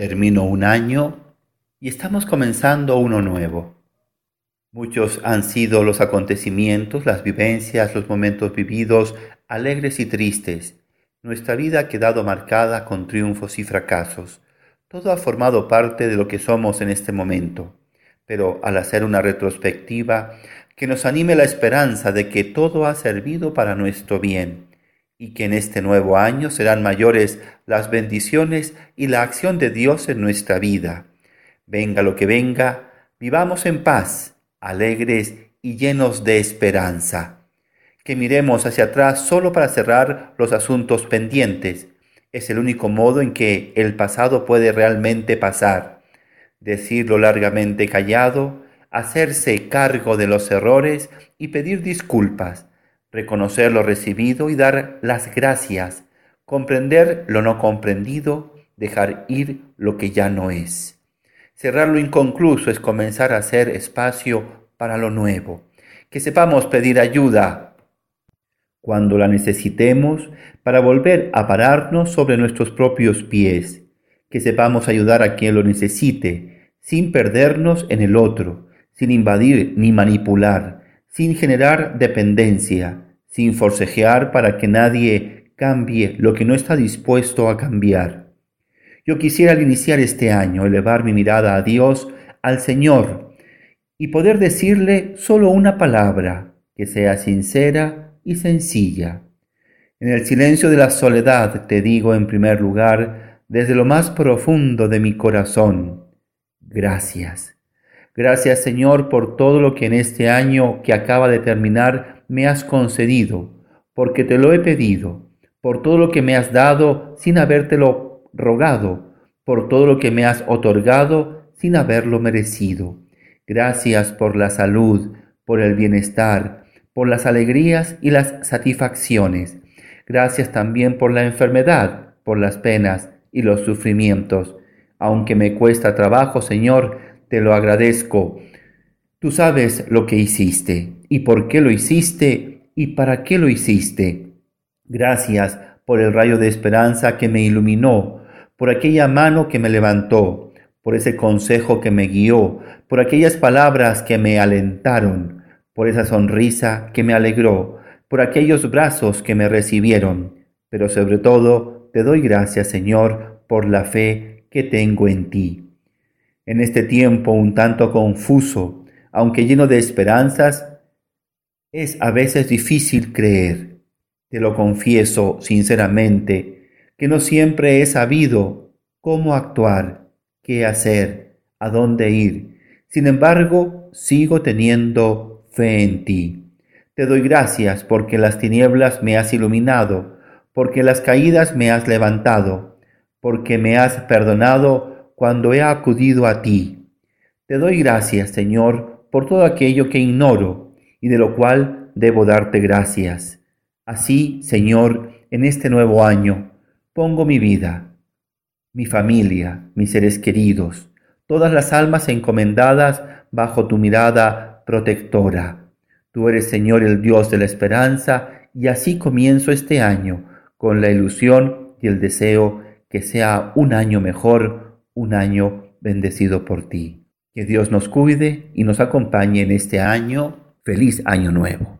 Termino un año y estamos comenzando uno nuevo. Muchos han sido los acontecimientos, las vivencias, los momentos vividos, alegres y tristes. Nuestra vida ha quedado marcada con triunfos y fracasos. Todo ha formado parte de lo que somos en este momento. Pero al hacer una retrospectiva que nos anime la esperanza de que todo ha servido para nuestro bien, y que en este nuevo año serán mayores las bendiciones y la acción de Dios en nuestra vida. Venga lo que venga, vivamos en paz, alegres y llenos de esperanza. Que miremos hacia atrás solo para cerrar los asuntos pendientes. Es el único modo en que el pasado puede realmente pasar. Decirlo largamente callado, hacerse cargo de los errores y pedir disculpas reconocer lo recibido y dar las gracias, comprender lo no comprendido, dejar ir lo que ya no es. Cerrar lo inconcluso es comenzar a hacer espacio para lo nuevo. Que sepamos pedir ayuda cuando la necesitemos para volver a pararnos sobre nuestros propios pies. Que sepamos ayudar a quien lo necesite, sin perdernos en el otro, sin invadir ni manipular sin generar dependencia, sin forcejear para que nadie cambie lo que no está dispuesto a cambiar. Yo quisiera al iniciar este año elevar mi mirada a Dios, al Señor, y poder decirle solo una palabra que sea sincera y sencilla. En el silencio de la soledad te digo en primer lugar, desde lo más profundo de mi corazón, gracias. Gracias Señor por todo lo que en este año que acaba de terminar me has concedido, porque te lo he pedido, por todo lo que me has dado sin habértelo rogado, por todo lo que me has otorgado sin haberlo merecido. Gracias por la salud, por el bienestar, por las alegrías y las satisfacciones. Gracias también por la enfermedad, por las penas y los sufrimientos. Aunque me cuesta trabajo, Señor, te lo agradezco. Tú sabes lo que hiciste y por qué lo hiciste y para qué lo hiciste. Gracias por el rayo de esperanza que me iluminó, por aquella mano que me levantó, por ese consejo que me guió, por aquellas palabras que me alentaron, por esa sonrisa que me alegró, por aquellos brazos que me recibieron. Pero sobre todo, te doy gracias, Señor, por la fe que tengo en ti. En este tiempo un tanto confuso, aunque lleno de esperanzas, es a veces difícil creer. Te lo confieso sinceramente, que no siempre he sabido cómo actuar, qué hacer, a dónde ir. Sin embargo, sigo teniendo fe en ti. Te doy gracias porque las tinieblas me has iluminado, porque las caídas me has levantado, porque me has perdonado cuando he acudido a ti. Te doy gracias, Señor, por todo aquello que ignoro y de lo cual debo darte gracias. Así, Señor, en este nuevo año, pongo mi vida, mi familia, mis seres queridos, todas las almas encomendadas bajo tu mirada protectora. Tú eres, Señor, el Dios de la esperanza, y así comienzo este año, con la ilusión y el deseo que sea un año mejor un año bendecido por ti. Que Dios nos cuide y nos acompañe en este año. Feliz año nuevo.